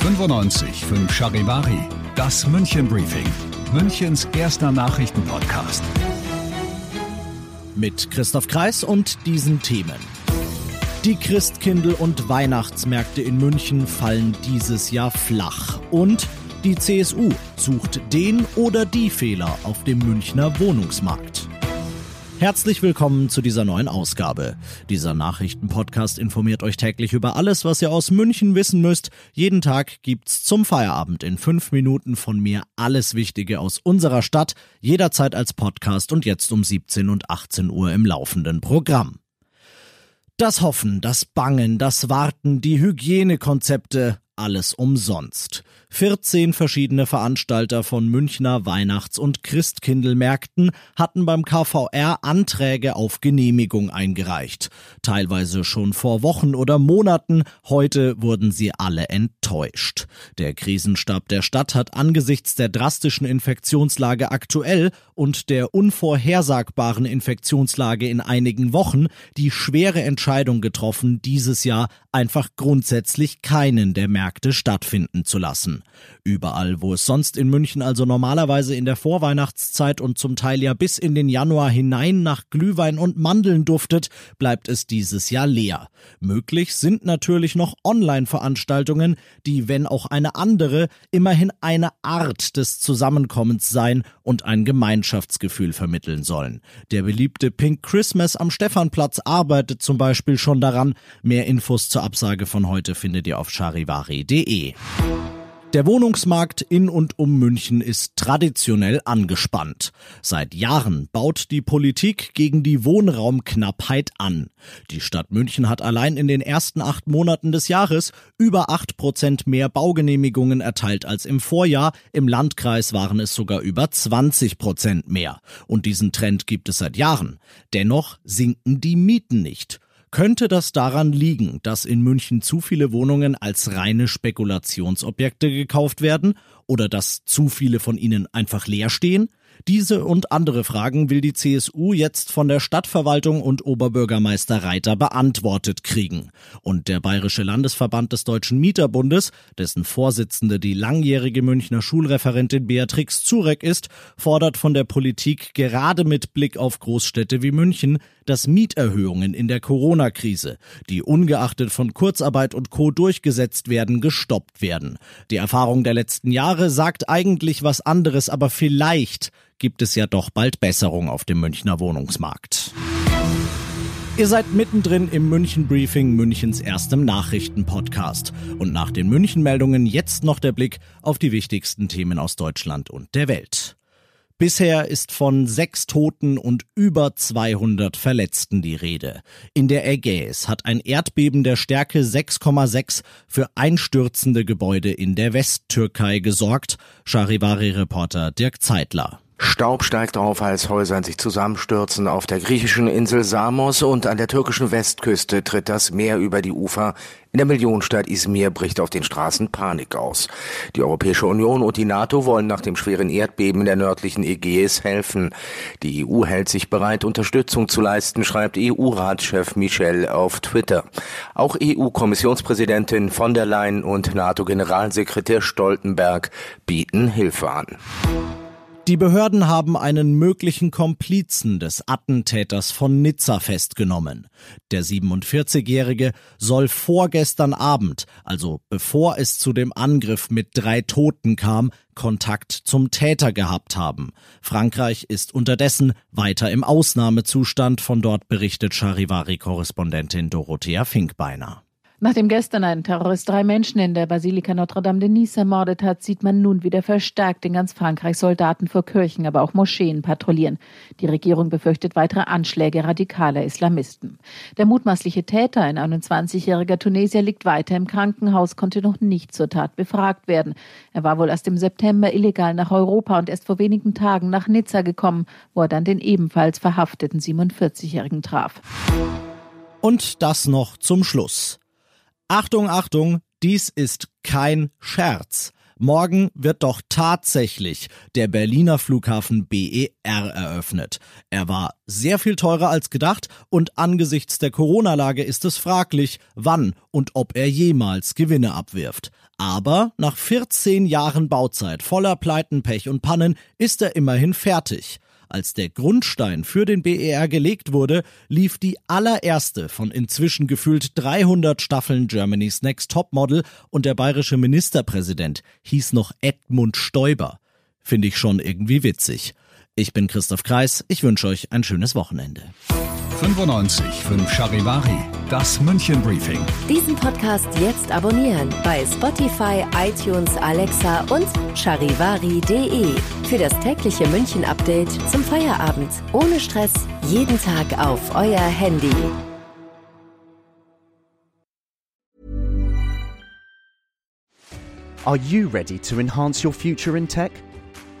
95 Charivari, das München Briefing, Münchens erster Nachrichtenpodcast. Mit Christoph Kreis und diesen Themen. Die Christkindl- und Weihnachtsmärkte in München fallen dieses Jahr flach. Und die CSU sucht den oder die Fehler auf dem Münchner Wohnungsmarkt. Herzlich willkommen zu dieser neuen Ausgabe. Dieser Nachrichtenpodcast informiert euch täglich über alles, was ihr aus München wissen müsst. Jeden Tag gibt's zum Feierabend in fünf Minuten von mir alles Wichtige aus unserer Stadt, jederzeit als Podcast und jetzt um 17 und 18 Uhr im laufenden Programm. Das Hoffen, das Bangen, das Warten, die Hygienekonzepte, alles umsonst. 14 verschiedene Veranstalter von Münchner Weihnachts- und Christkindlmärkten hatten beim KVR Anträge auf Genehmigung eingereicht. Teilweise schon vor Wochen oder Monaten, heute wurden sie alle enttäuscht. Der Krisenstab der Stadt hat angesichts der drastischen Infektionslage aktuell und der unvorhersagbaren Infektionslage in einigen Wochen die schwere Entscheidung getroffen, dieses Jahr einfach grundsätzlich keinen der Märkte stattfinden zu lassen. Überall, wo es sonst in München also normalerweise in der Vorweihnachtszeit und zum Teil ja bis in den Januar hinein nach Glühwein und Mandeln duftet, bleibt es dieses Jahr leer. Möglich sind natürlich noch Online-Veranstaltungen, die, wenn auch eine andere, immerhin eine Art des Zusammenkommens sein und ein Gemeinschaftsgefühl vermitteln sollen. Der beliebte Pink Christmas am Stephanplatz arbeitet zum Beispiel schon daran. Mehr Infos zur Absage von heute findet ihr auf charivari.de. Der Wohnungsmarkt in und um München ist traditionell angespannt. Seit Jahren baut die Politik gegen die Wohnraumknappheit an. Die Stadt München hat allein in den ersten acht Monaten des Jahres über acht Prozent mehr Baugenehmigungen erteilt als im Vorjahr. Im Landkreis waren es sogar über 20 Prozent mehr. Und diesen Trend gibt es seit Jahren. Dennoch sinken die Mieten nicht. Könnte das daran liegen, dass in München zu viele Wohnungen als reine Spekulationsobjekte gekauft werden oder dass zu viele von ihnen einfach leer stehen? Diese und andere Fragen will die CSU jetzt von der Stadtverwaltung und Oberbürgermeister Reiter beantwortet kriegen. Und der Bayerische Landesverband des Deutschen Mieterbundes, dessen Vorsitzende die langjährige Münchner Schulreferentin Beatrix Zurek ist, fordert von der Politik gerade mit Blick auf Großstädte wie München, dass Mieterhöhungen in der Corona-Krise, die ungeachtet von Kurzarbeit und Co. durchgesetzt werden, gestoppt werden. Die Erfahrung der letzten Jahre sagt eigentlich was anderes, aber vielleicht gibt es ja doch bald Besserung auf dem Münchner Wohnungsmarkt. Ihr seid mittendrin im München Briefing, Münchens erstem Nachrichtenpodcast. Und nach den München-Meldungen jetzt noch der Blick auf die wichtigsten Themen aus Deutschland und der Welt. Bisher ist von sechs Toten und über 200 Verletzten die Rede. In der Ägäis hat ein Erdbeben der Stärke 6,6 für einstürzende Gebäude in der Westtürkei gesorgt. Charivari-Reporter Dirk Zeitler. Staub steigt auf, als Häuser sich zusammenstürzen. Auf der griechischen Insel Samos und an der türkischen Westküste tritt das Meer über die Ufer. In der Millionenstadt Izmir bricht auf den Straßen Panik aus. Die Europäische Union und die NATO wollen nach dem schweren Erdbeben in der nördlichen Ägäis helfen. Die EU hält sich bereit, Unterstützung zu leisten, schreibt EU-Ratschef Michel auf Twitter. Auch EU-Kommissionspräsidentin von der Leyen und NATO-Generalsekretär Stoltenberg bieten Hilfe an. Die Behörden haben einen möglichen Komplizen des Attentäters von Nizza festgenommen. Der 47-Jährige soll vorgestern Abend, also bevor es zu dem Angriff mit drei Toten kam, Kontakt zum Täter gehabt haben. Frankreich ist unterdessen weiter im Ausnahmezustand, von dort berichtet Charivari-Korrespondentin Dorothea Finkbeiner. Nachdem gestern ein Terrorist drei Menschen in der Basilika Notre-Dame de Nice ermordet hat, sieht man nun wieder verstärkt in ganz Frankreich Soldaten vor Kirchen, aber auch Moscheen patrouillieren. Die Regierung befürchtet weitere Anschläge radikaler Islamisten. Der mutmaßliche Täter, ein 21-jähriger Tunesier, liegt weiter im Krankenhaus, konnte noch nicht zur Tat befragt werden. Er war wohl erst im September illegal nach Europa und erst vor wenigen Tagen nach Nizza gekommen, wo er dann den ebenfalls verhafteten 47-jährigen traf. Und das noch zum Schluss. Achtung, Achtung, dies ist kein Scherz. Morgen wird doch tatsächlich der Berliner Flughafen BER eröffnet. Er war sehr viel teurer als gedacht und angesichts der Corona-Lage ist es fraglich, wann und ob er jemals Gewinne abwirft. Aber nach 14 Jahren Bauzeit voller Pleiten, Pech und Pannen ist er immerhin fertig. Als der Grundstein für den BER gelegt wurde, lief die allererste von inzwischen gefühlt 300 Staffeln Germany's Next Topmodel und der bayerische Ministerpräsident hieß noch Edmund Stoiber. Finde ich schon irgendwie witzig. Ich bin Christoph Kreis, ich wünsche euch ein schönes Wochenende. 95 5 Charivari, das München Briefing. Diesen Podcast jetzt abonnieren bei Spotify, iTunes, Alexa und charivari.de. Für das tägliche München Update zum Feierabend. Ohne Stress, jeden Tag auf euer Handy. Are you ready to enhance your future in tech?